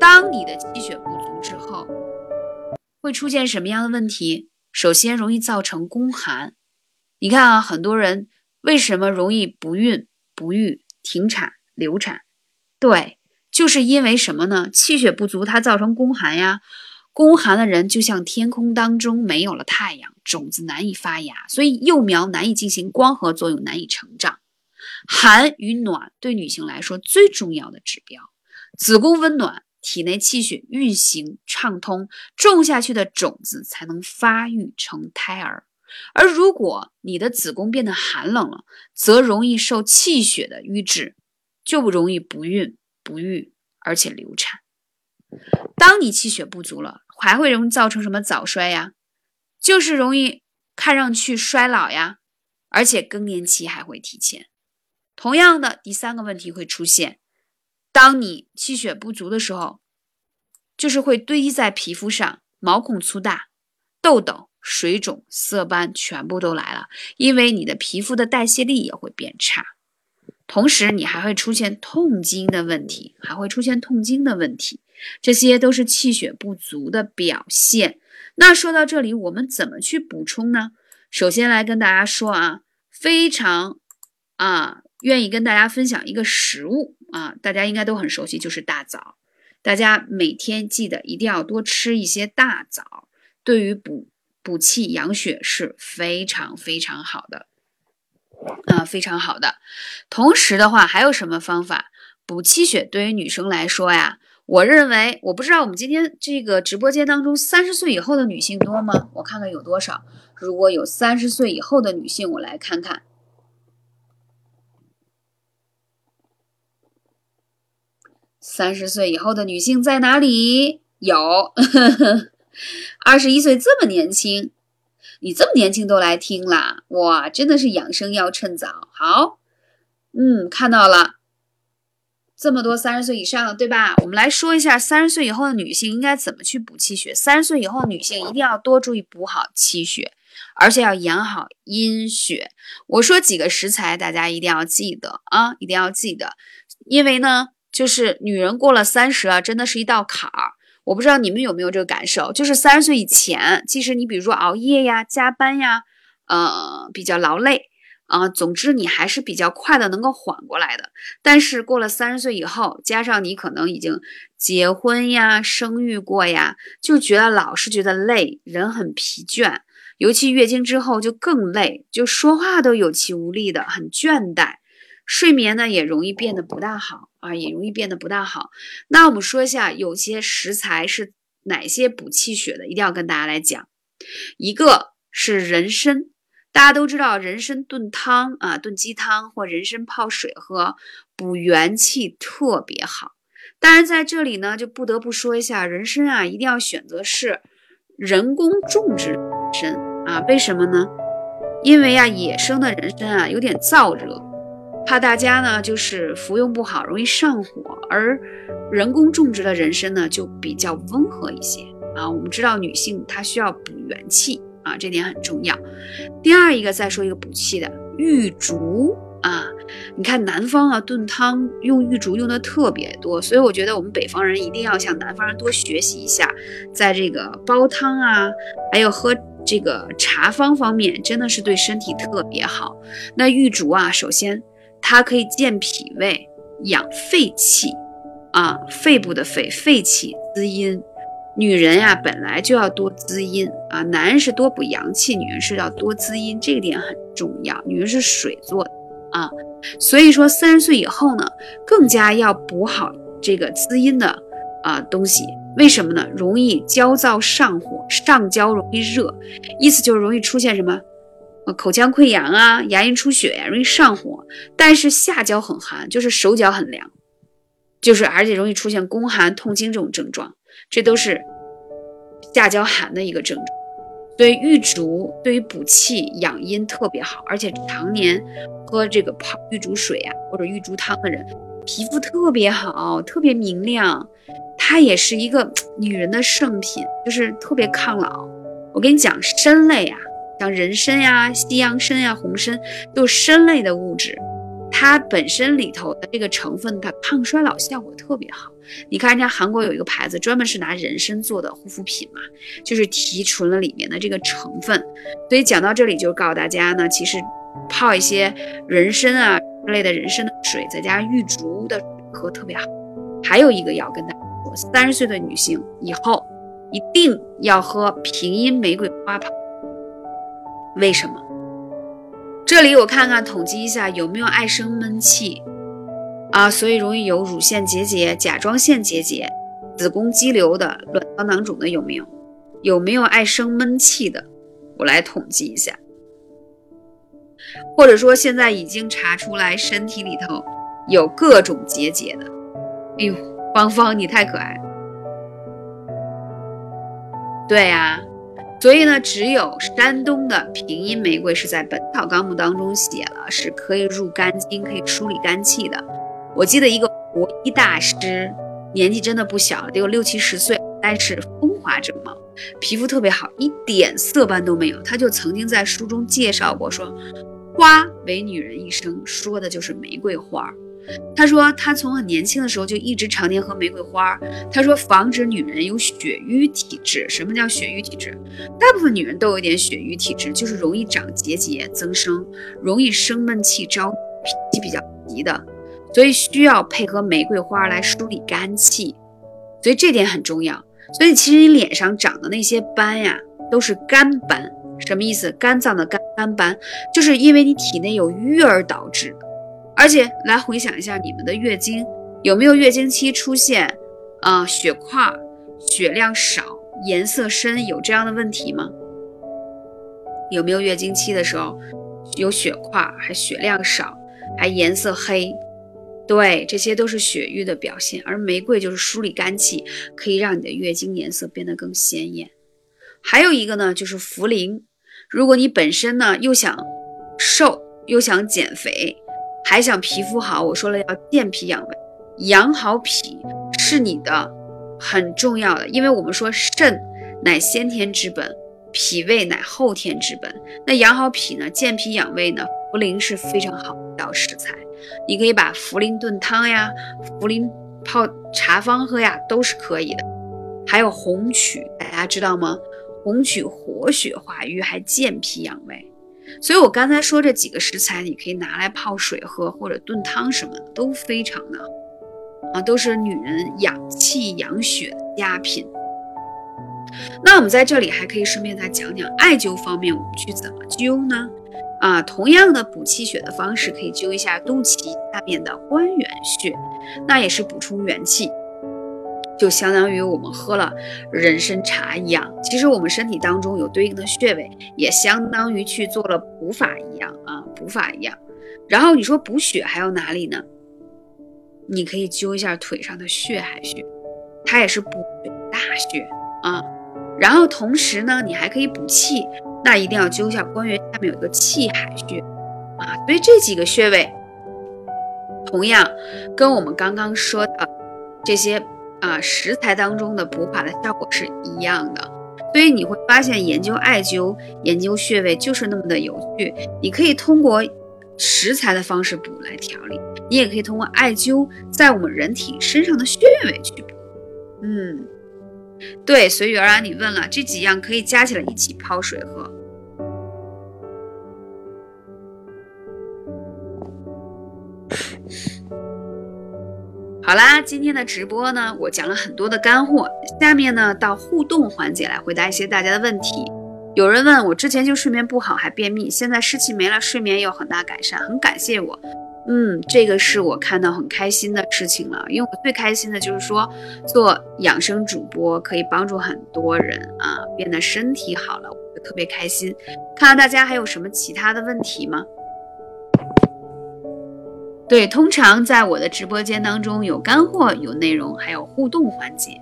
当你的气血不足之后。会出现什么样的问题？首先，容易造成宫寒。你看啊，很多人为什么容易不孕、不育、停产、流产？对，就是因为什么呢？气血不足，它造成宫寒呀。宫寒的人就像天空当中没有了太阳，种子难以发芽，所以幼苗难以进行光合作用，难以成长。寒与暖对女性来说最重要的指标，子宫温暖。体内气血运行畅通，种下去的种子才能发育成胎儿。而如果你的子宫变得寒冷了，则容易受气血的瘀滞，就不容易不孕不育，而且流产。当你气血不足了，还会容易造成什么早衰呀？就是容易看上去衰老呀，而且更年期还会提前。同样的，第三个问题会出现。当你气血不足的时候，就是会堆积在皮肤上，毛孔粗大，痘痘、水肿、色斑全部都来了。因为你的皮肤的代谢力也会变差，同时你还会出现痛经的问题，还会出现痛经的问题，这些都是气血不足的表现。那说到这里，我们怎么去补充呢？首先来跟大家说啊，非常啊愿意跟大家分享一个食物。啊，大家应该都很熟悉，就是大枣。大家每天记得一定要多吃一些大枣，对于补补气养血是非常非常好的，啊，非常好的。同时的话，还有什么方法补气血？对于女生来说呀，我认为，我不知道我们今天这个直播间当中三十岁以后的女性多吗？我看看有多少。如果有三十岁以后的女性，我来看看。三十岁以后的女性在哪里？有，二十一岁这么年轻，你这么年轻都来听啦，哇，真的是养生要趁早。好，嗯，看到了，这么多三十岁以上的，对吧？我们来说一下三十岁以后的女性应该怎么去补气血。三十岁以后女性一定要多注意补好气血，而且要养好阴血。我说几个食材，大家一定要记得啊，一定要记得，因为呢，就是女人过了三十啊，真的是一道坎儿。我不知道你们有没有这个感受，就是三十岁以前，即使你比如说熬夜呀、加班呀，呃，比较劳累。啊，总之你还是比较快的能够缓过来的。但是过了三十岁以后，加上你可能已经结婚呀、生育过呀，就觉得老是觉得累，人很疲倦。尤其月经之后就更累，就说话都有气无力的，很倦怠。睡眠呢也容易变得不大好啊，也容易变得不大好。那我们说一下，有些食材是哪些补气血的，一定要跟大家来讲。一个是人参。大家都知道人参炖汤啊，炖鸡汤或人参泡水喝，补元气特别好。当然在这里呢，就不得不说一下人参啊，一定要选择是人工种植人参啊。为什么呢？因为啊，野生的人参啊有点燥热，怕大家呢就是服用不好，容易上火。而人工种植的人参呢就比较温和一些啊。我们知道女性她需要补元气。啊，这点很重要。第二一个，再说一个补气的玉竹啊，你看南方啊炖汤用玉竹用的特别多，所以我觉得我们北方人一定要向南方人多学习一下，在这个煲汤啊，还有喝这个茶方方面，真的是对身体特别好。那玉竹啊，首先它可以健脾胃、养肺气啊，肺部的肺肺气滋阴。女人呀，本来就要多滋阴啊，男人是多补阳气，女人是要多滋阴，这个点很重要。女人是水做的啊，所以说三十岁以后呢，更加要补好这个滋阴的啊东西。为什么呢？容易焦躁上火，上焦容易热，意思就是容易出现什么？口腔溃疡啊，牙龈出血呀，容易上火。但是下焦很寒，就是手脚很凉，就是而且容易出现宫寒、痛经这种症状。这都是下焦寒的一个症状，所以玉竹对于补气养阴特别好，而且常年喝这个泡玉竹水啊或者玉竹汤的人，皮肤特别好，特别明亮。它也是一个女人的圣品，就是特别抗老。我跟你讲，参类啊，像人参呀、西洋参呀、红参，都是参类的物质。它本身里头的这个成分，它抗衰老效果特别好。你看人家韩国有一个牌子，专门是拿人参做的护肤品嘛，就是提纯了里面的这个成分。所以讲到这里，就告诉大家呢，其实泡一些人参啊之类的人参的水，再加玉竹的喝特别好。还有一个要跟大家说，三十岁的女性以后一定要喝平阴玫瑰花泡。为什么？这里我看看统计一下有没有爱生闷气啊，所以容易有乳腺结节、甲状腺结节、子宫肌瘤的、卵巢囊肿的有没有？有没有爱生闷气的？我来统计一下。或者说现在已经查出来身体里头有各种结节的。哎呦，芳芳你太可爱。对呀。所以呢，只有山东的平阴玫瑰是在《本草纲目》当中写了，是可以入肝经、可以梳理肝气的。我记得一个国医大师，年纪真的不小，得有六七十岁，但是风华正茂，皮肤特别好，一点色斑都没有。他就曾经在书中介绍过，说花为女人一生，说的就是玫瑰花。他说，他从很年轻的时候就一直常年喝玫瑰花。他说，防止女人有血瘀体质。什么叫血瘀体质？大部分女人都有点血瘀体质，就是容易长结节、增生，容易生闷气、着脾气比较急的，所以需要配合玫瑰花来梳理肝气。所以这点很重要。所以其实你脸上长的那些斑呀，都是肝斑。什么意思？肝脏的肝肝斑，就是因为你体内有瘀而导致的。而且来回想一下，你们的月经有没有月经期出现啊血块、血量少、颜色深，有这样的问题吗？有没有月经期的时候有血块，还血量少，还颜色黑？对，这些都是血瘀的表现。而玫瑰就是梳理肝气，可以让你的月经颜色变得更鲜艳。还有一个呢，就是茯苓。如果你本身呢又想瘦又想减肥。还想皮肤好，我说了要健脾养胃，养好脾是你的很重要的，因为我们说肾乃先天之本，脾胃乃后天之本。那养好脾呢，健脾养胃呢，茯苓是非常好的一道食材。你可以把茯苓炖汤呀，茯苓泡茶方喝呀，都是可以的。还有红曲，大家知道吗？红曲活血化瘀，还健脾养胃。所以我刚才说这几个食材，你可以拿来泡水喝，或者炖汤什么的，都非常的好啊，都是女人养气养血的佳品。那我们在这里还可以顺便再讲讲艾灸方面，我们去怎么灸呢？啊，同样的补气血的方式，可以灸一下肚脐下面的关元穴，那也是补充元气。就相当于我们喝了人参茶一样，其实我们身体当中有对应的穴位，也相当于去做了补法一样啊，补法一样。然后你说补血还有哪里呢？你可以灸一下腿上的血海穴，它也是补大穴啊。然后同时呢，你还可以补气，那一定要灸一下关元下面有一个气海穴啊。所以这几个穴位，同样跟我们刚刚说的这些。啊，食材当中的补法的效果是一样的，所以你会发现研究艾灸、研究穴位就是那么的有趣。你可以通过食材的方式补来调理，你也可以通过艾灸在我们人体身上的穴位去补。嗯，对，随遇而安。你问了这几样可以加起来一起泡水喝。好啦，今天的直播呢，我讲了很多的干货。下面呢，到互动环节来回答一些大家的问题。有人问我，之前就睡眠不好还便秘，现在湿气没了，睡眠有很大改善，很感谢我。嗯，这个是我看到很开心的事情了，因为我最开心的就是说做养生主播可以帮助很多人啊，变得身体好了，我就特别开心。看看大家还有什么其他的问题吗？对，通常在我的直播间当中有干货、有内容，还有互动环节。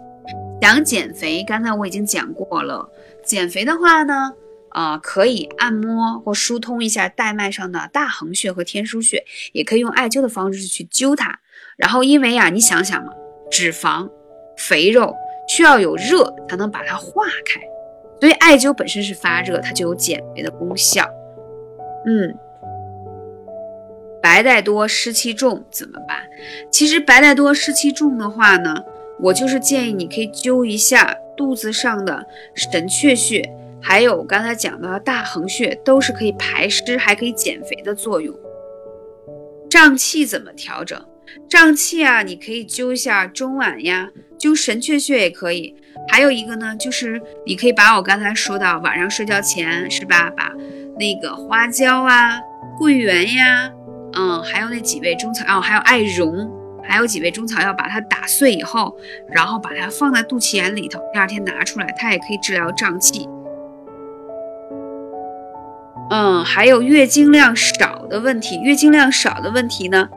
讲减肥，刚才我已经讲过了。减肥的话呢，啊，可以按摩或疏通一下带脉上的大横穴和天枢穴，也可以用艾灸的方式去灸它。然后，因为呀，你想想嘛，脂肪、肥肉需要有热才能把它化开，所以艾灸本身是发热，它就有减肥的功效。嗯。白带多湿气重怎么办？其实白带多湿气重的话呢，我就是建议你可以灸一下肚子上的神阙穴，还有刚才讲的大横穴，都是可以排湿还可以减肥的作用。胀气怎么调整？胀气啊，你可以灸一下中脘呀，灸神阙穴也可以。还有一个呢，就是你可以把我刚才说到晚上睡觉前是吧，把那个花椒啊、桂圆呀。嗯，还有那几味中草药，还有艾绒，还有几味中草药，把它打碎以后，然后把它放在肚脐眼里头，第二天拿出来，它也可以治疗胀气。嗯，还有月经量少的问题，月经量少的问题呢，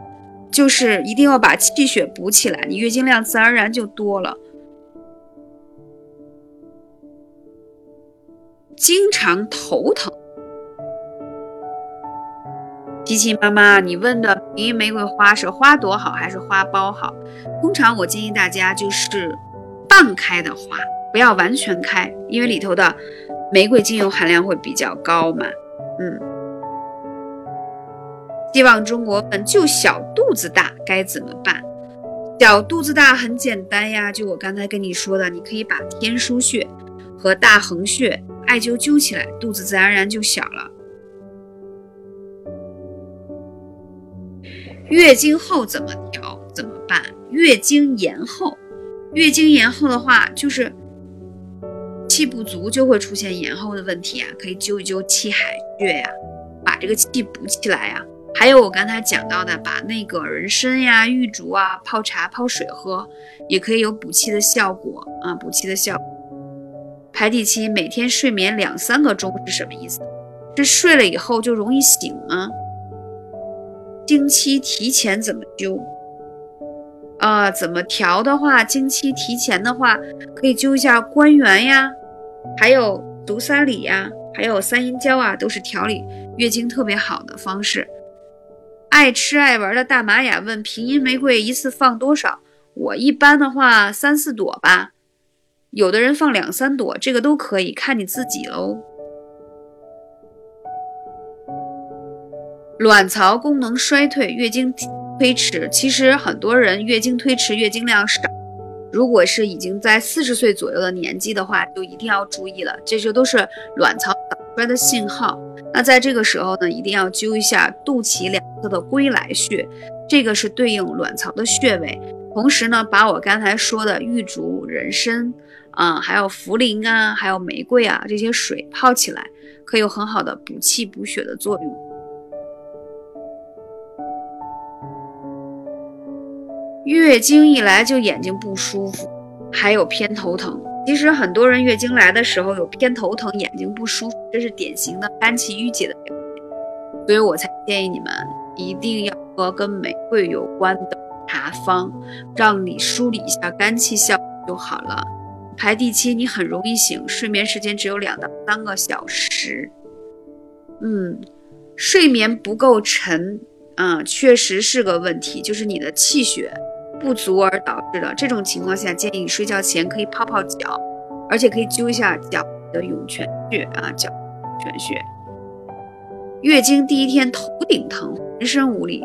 就是一定要把气血补起来，你月经量自然而然就多了。经常头疼。琪琪妈妈，你问的平阴玫瑰花是花朵好还是花苞好？通常我建议大家就是半开的花，不要完全开，因为里头的玫瑰精油含量会比较高嘛。嗯，希望中国粉就小肚子大该怎么办？小肚子大很简单呀，就我刚才跟你说的，你可以把天枢穴和大横穴艾灸灸起来，肚子自然而然就小了。月经后怎么调？怎么办？月经延后，月经延后的话，就是气不足，就会出现延后的问题啊。可以灸一灸气海穴呀，把这个气补起来呀。还有我刚才讲到的，把那个人参呀、玉竹啊泡茶泡水喝，也可以有补气的效果啊，补气的效果。排体期每天睡眠两三个钟是什么意思？是睡了以后就容易醒吗？经期提前怎么灸？啊，怎么调的话，经期提前的话，可以灸一下关元呀，还有足三里呀，还有三阴交啊，都是调理月经特别好的方式。爱吃爱玩的大玛雅问：平阴玫瑰一次放多少？我一般的话三四朵吧，有的人放两三朵，这个都可以，看你自己喽。卵巢功能衰退，月经推迟，其实很多人月经推迟，月经量少。如果是已经在四十岁左右的年纪的话，就一定要注意了，这些都是卵巢早衰的信号。那在这个时候呢，一定要灸一下肚脐两侧的归来穴，这个是对应卵巢的穴位。同时呢，把我刚才说的玉竹、人参啊，还有茯苓啊，还有玫瑰啊这些水泡起来，可以有很好的补气补血的作用。月经一来就眼睛不舒服，还有偏头疼。其实很多人月经来的时候有偏头疼、眼睛不舒服，这是典型的肝气郁结的表现。所以我才建议你们一定要喝跟玫瑰有关的茶方，让你梳理一下肝气，效果就好了。排第七，你很容易醒，睡眠时间只有两到三个小时。嗯，睡眠不够沉，啊，确实是个问题，就是你的气血。不足而导致的这种情况下，建议你睡觉前可以泡泡脚，而且可以灸一下脚的涌泉穴啊，脚泉穴。月经第一天头顶疼，浑身无力，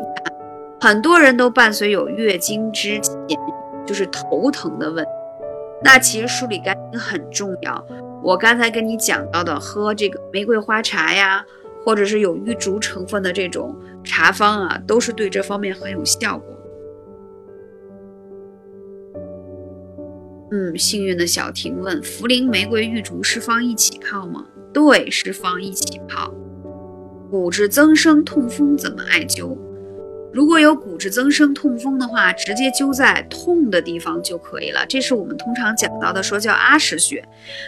很多人都伴随有月经之前就是头疼的问题。那其实梳理肝经很重要。我刚才跟你讲到的，喝这个玫瑰花茶呀，或者是有玉竹成分的这种茶方啊，都是对这方面很有效果。嗯，幸运的小婷问：茯苓、玫瑰、玉竹是放一起泡吗？对，是放一起泡。骨质增生、痛风怎么艾灸？如果有骨质增生、痛风的话，直接灸在痛的地方就可以了。这是我们通常讲到的，说叫阿是穴。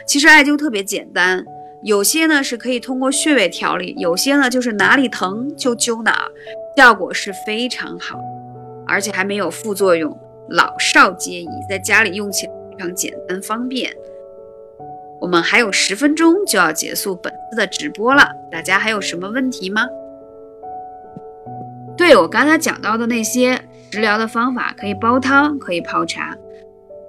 其实艾灸特别简单，有些呢是可以通过穴位调理，有些呢就是哪里疼就灸哪儿，效果是非常好，而且还没有副作用，老少皆宜，在家里用起来。非常简单方便，我们还有十分钟就要结束本次的直播了，大家还有什么问题吗？对我刚才讲到的那些食疗的方法，可以煲汤，可以泡茶。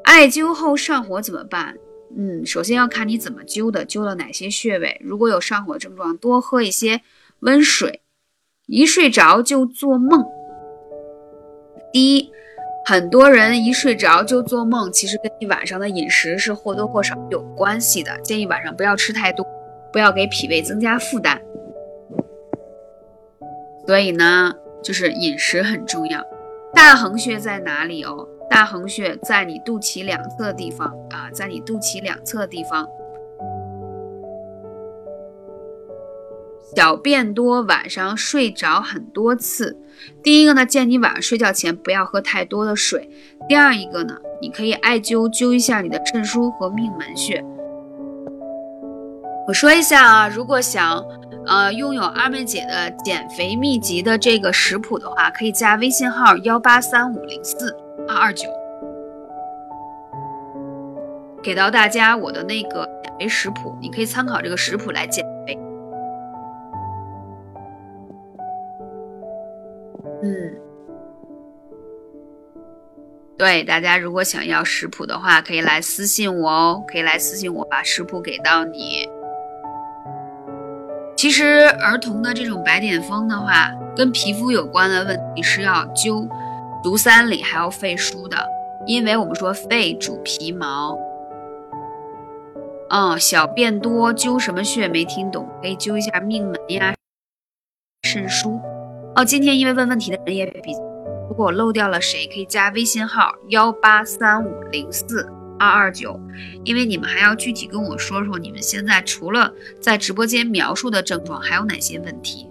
艾灸后上火怎么办？嗯，首先要看你怎么灸的，灸了哪些穴位。如果有上火症状，多喝一些温水。一睡着就做梦。第一。很多人一睡着就做梦，其实跟你晚上的饮食是或多或少有关系的。建议晚上不要吃太多，不要给脾胃增加负担。所以呢，就是饮食很重要。大横穴在哪里哦？大横穴在你肚脐两侧地方啊，在你肚脐两侧地方。小便多，晚上睡着很多次。第一个呢，建议你晚上睡觉前不要喝太多的水。第二一个呢，你可以艾灸灸一下你的肾腧和命门穴。我说一下啊，如果想呃拥有二妹姐的减肥秘籍的这个食谱的话，可以加微信号幺八三五零四二二九，给到大家我的那个减肥食谱，你可以参考这个食谱来减肥。嗯，对，大家如果想要食谱的话，可以来私信我哦，可以来私信我，把食谱给到你。其实儿童的这种白癜风的话，跟皮肤有关的问题是要灸足三里，还要肺腧的，因为我们说肺主皮毛。嗯，小便多灸什么穴没听懂？可以灸一下命门呀、肾腧。哦，今天因为问问题的人也比，如果漏掉了谁，可以加微信号幺八三五零四二二九，因为你们还要具体跟我说说你们现在除了在直播间描述的症状，还有哪些问题，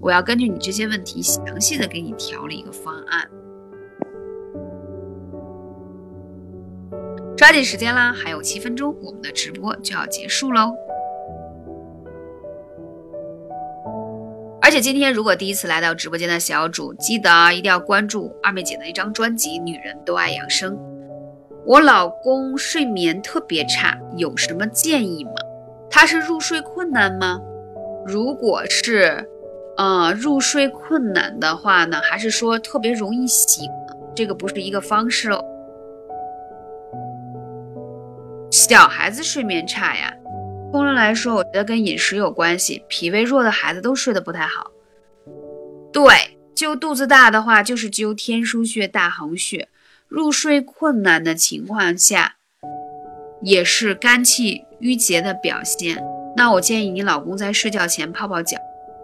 我要根据你这些问题详细的给你调了一个方案。抓紧时间啦，还有七分钟，我们的直播就要结束喽。而且今天，如果第一次来到直播间的小主，记得一定要关注二妹姐的一张专辑《女人都爱养生》。我老公睡眠特别差，有什么建议吗？他是入睡困难吗？如果是，呃，入睡困难的话呢，还是说特别容易醒？这个不是一个方式哦。小孩子睡眠差呀，通常来说，我觉得跟饮食有关系。脾胃弱的孩子都睡得不太好。对，灸肚子大的话，就是灸天枢穴、大横穴。入睡困难的情况下，也是肝气郁结的表现。那我建议你老公在睡觉前泡泡脚。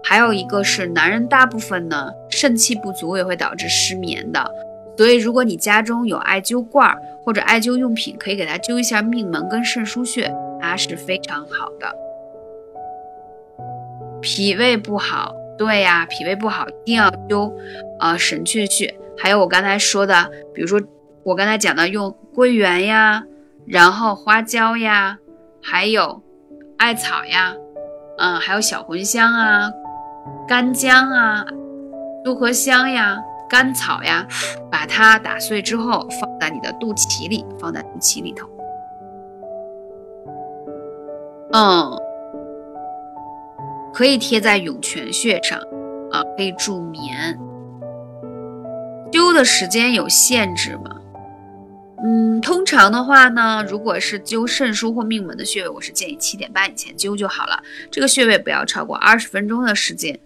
还有一个是，男人大部分呢肾气不足也会导致失眠的。所以，如果你家中有艾灸罐或者艾灸用品，可以给他灸一下命门跟肾腧穴，它是非常好的。脾胃不好，对呀，脾胃不好一定要灸，呃，神阙穴。还有我刚才说的，比如说我刚才讲的用桂圆呀，然后花椒呀，还有艾草呀，嗯，还有小茴香啊。干姜啊，杜合香呀，甘草呀，把它打碎之后放在你的肚脐里，放在肚脐里头。嗯，可以贴在涌泉穴上啊，可以助眠。灸的时间有限制吗？嗯，通常的话呢，如果是灸肾腧或命门的穴位，我是建议七点半以前灸就好了。这个穴位不要超过二十分钟的时间。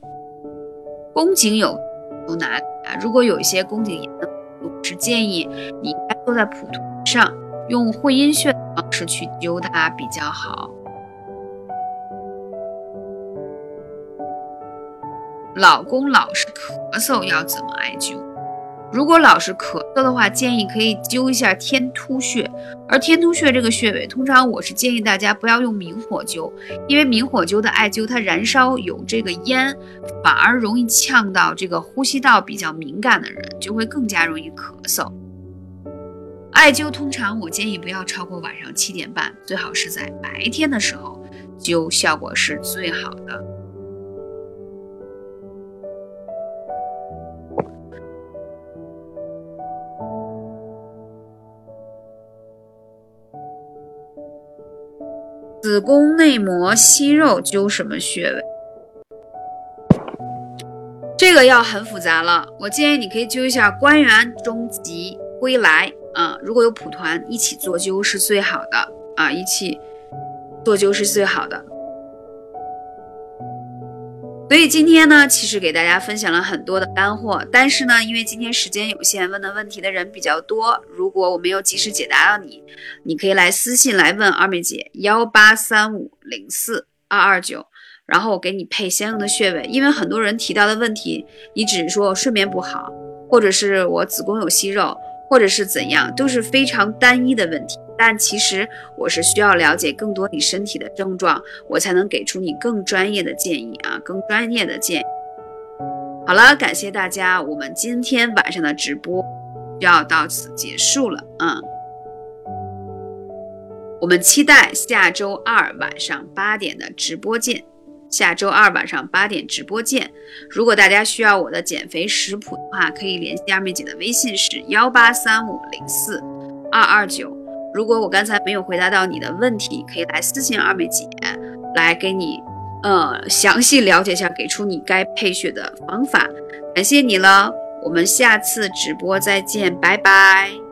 宫颈有有哪啊？如果有一些宫颈炎的，我是建议你应该坐在蒲团上，用会阴穴的方式去灸它比较好。老公老是咳嗽，要怎么艾灸？如果老是咳嗽的话，建议可以灸一下天突穴。而天突穴这个穴位，通常我是建议大家不要用明火灸，因为明火灸的艾灸它燃烧有这个烟，反而容易呛到这个呼吸道比较敏感的人，就会更加容易咳嗽。艾灸通常我建议不要超过晚上七点半，最好是在白天的时候灸，效果是最好的。子宫内膜息肉灸什么穴位？这个要很复杂了。我建议你可以灸一下关元、中极、归来啊。如果有蒲团一起做灸是最好的啊，一起做灸是最好的。所以今天呢，其实给大家分享了很多的干货，但是呢，因为今天时间有限，问的问题的人比较多，如果我没有及时解答到你，你可以来私信来问二妹姐幺八三五零四二二九，然后我给你配相应的穴位。因为很多人提到的问题，你只是说睡眠不好，或者是我子宫有息肉，或者是怎样，都是非常单一的问题。但其实我是需要了解更多你身体的症状，我才能给出你更专业的建议啊，更专业的建议。好了，感谢大家，我们今天晚上的直播就要到此结束了啊。我们期待下周二晚上八点的直播见。下周二晚上八点直播见。如果大家需要我的减肥食谱的话，可以联系二妹姐的微信是幺八三五零四二二九。如果我刚才没有回答到你的问题，可以来私信二妹姐，来给你，呃，详细了解一下，给出你该配穴的方法。感谢你了，我们下次直播再见，拜拜。